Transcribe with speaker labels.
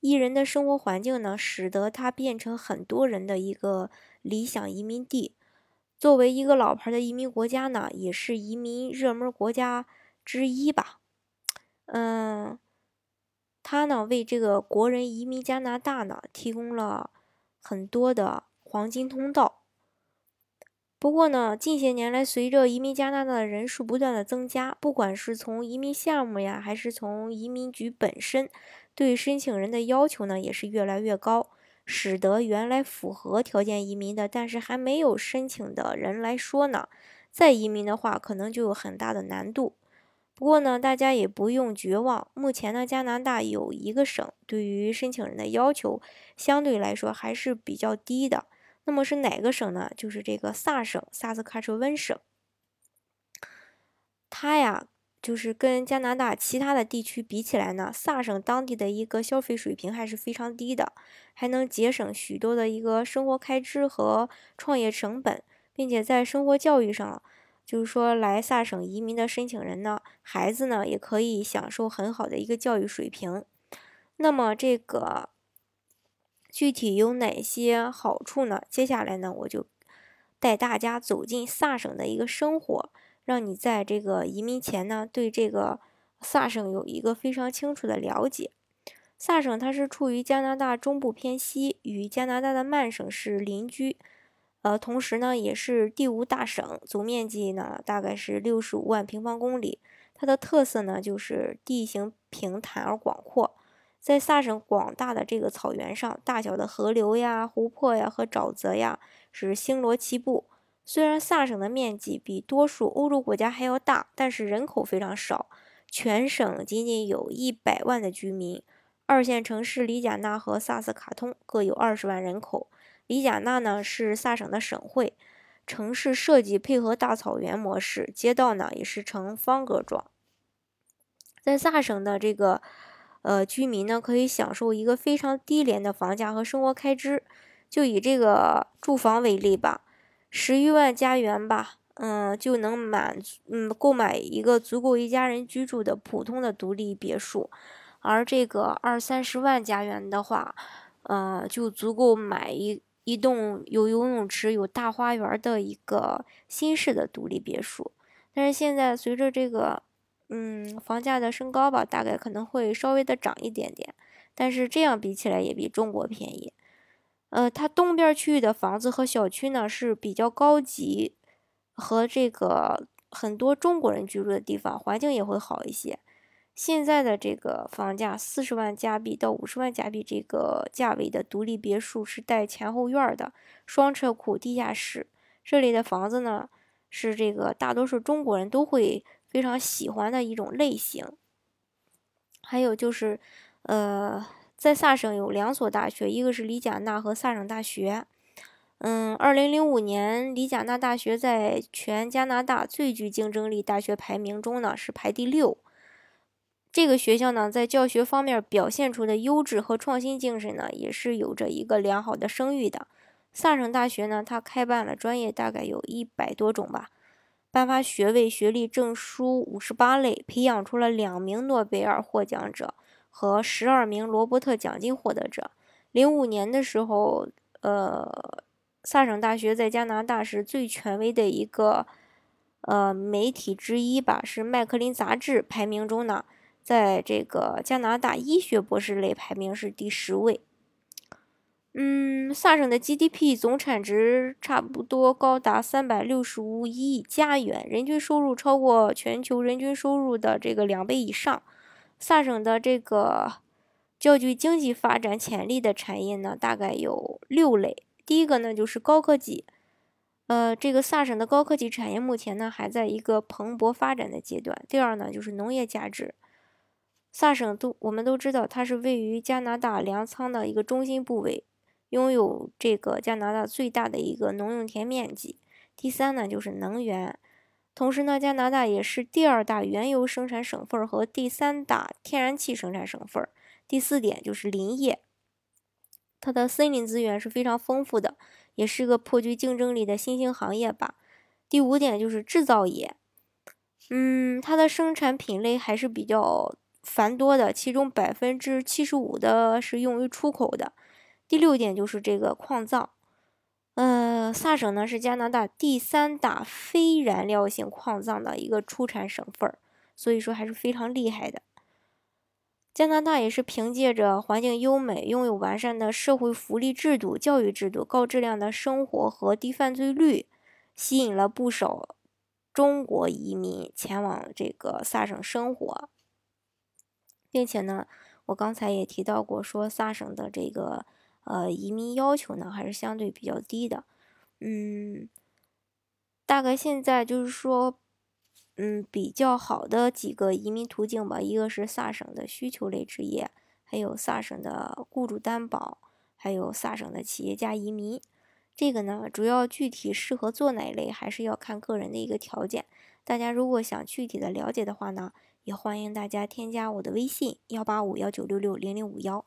Speaker 1: 艺人的生活环境呢，使得它变成很多人的一个理想移民地。作为一个老牌的移民国家呢，也是移民热门国家之一吧。嗯，它呢为这个国人移民加拿大呢提供了很多的黄金通道。不过呢，近些年来，随着移民加拿大的人数不断的增加，不管是从移民项目呀，还是从移民局本身，对申请人的要求呢，也是越来越高，使得原来符合条件移民的，但是还没有申请的人来说呢，再移民的话，可能就有很大的难度。不过呢，大家也不用绝望，目前呢，加拿大有一个省对于申请人的要求相对来说还是比较低的。那么是哪个省呢？就是这个萨省，萨斯喀彻温省。它呀，就是跟加拿大其他的地区比起来呢，萨省当地的一个消费水平还是非常低的，还能节省许多的一个生活开支和创业成本，并且在生活教育上，就是说来萨省移民的申请人呢，孩子呢也可以享受很好的一个教育水平。那么这个。具体有哪些好处呢？接下来呢，我就带大家走进萨省的一个生活，让你在这个移民前呢，对这个萨省有一个非常清楚的了解。萨省它是处于加拿大中部偏西，与加拿大的曼省是邻居，呃，同时呢也是第五大省，总面积呢大概是六十五万平方公里。它的特色呢就是地形平坦而广阔。在萨省广大的这个草原上，大小的河流呀、湖泊呀和沼泽呀是星罗棋布。虽然萨省的面积比多数欧洲国家还要大，但是人口非常少，全省仅仅有一百万的居民。二线城市里贾纳和萨斯卡通各有二十万人口。里贾纳呢是萨省的省会，城市设计配合大草原模式，街道呢也是呈方格状。在萨省的这个。呃，居民呢可以享受一个非常低廉的房价和生活开支。就以这个住房为例吧，十余万加元吧，嗯，就能满嗯购买一个足够一家人居住的普通的独立别墅。而这个二三十万加元的话，呃，就足够买一一栋有游泳池、有大花园的一个新式的独立别墅。但是现在随着这个。嗯，房价的升高吧，大概可能会稍微的涨一点点，但是这样比起来也比中国便宜。呃，它东边区域的房子和小区呢是比较高级，和这个很多中国人居住的地方，环境也会好一些。现在的这个房价四十万加币到五十万加币这个价位的独立别墅是带前后院的，双车库、地下室，这里的房子呢是这个大多数中国人都会。非常喜欢的一种类型。还有就是，呃，在萨省有两所大学，一个是里贾纳和萨省大学。嗯，二零零五年里贾纳大学在全加拿大最具竞争力大学排名中呢是排第六。这个学校呢在教学方面表现出的优质和创新精神呢也是有着一个良好的声誉的。萨省大学呢，它开办了专业大概有一百多种吧。颁发学位、学历证书五十八类，培养出了两名诺贝尔获奖者和十二名罗伯特奖金获得者。零五年的时候，呃，萨省大学在加拿大是最权威的一个呃媒体之一吧，是麦克林杂志排名中呢，在这个加拿大医学博士类排名是第十位。嗯，萨省的 GDP 总产值差不多高达三百六十五亿加元，人均收入超过全球人均收入的这个两倍以上。萨省的这个较具经济发展潜力的产业呢，大概有六类。第一个呢就是高科技，呃，这个萨省的高科技产业目前呢还在一个蓬勃发展的阶段。第二呢就是农业价值，萨省都我们都知道它是位于加拿大粮仓的一个中心部位。拥有这个加拿大最大的一个农用田面积。第三呢，就是能源。同时呢，加拿大也是第二大原油生产省份和第三大天然气生产省份。第四点就是林业，它的森林资源是非常丰富的，也是个颇具竞争力的新兴行业吧。第五点就是制造业，嗯，它的生产品类还是比较繁多的，其中百分之七十五的是用于出口的。第六点就是这个矿藏，呃，萨省呢是加拿大第三大非燃料性矿藏的一个出产省份儿，所以说还是非常厉害的。加拿大也是凭借着环境优美、拥有完善的社会福利制度、教育制度、高质量的生活和低犯罪率，吸引了不少中国移民前往这个萨省生活，并且呢，我刚才也提到过，说萨省的这个。呃，移民要求呢还是相对比较低的，嗯，大概现在就是说，嗯，比较好的几个移民途径吧，一个是萨省的需求类职业，还有萨省的雇主担保，还有萨省的企业家移民。这个呢，主要具体适合做哪一类，还是要看个人的一个条件。大家如果想具体的了解的话呢，也欢迎大家添加我的微信幺八五幺九六六零零五幺。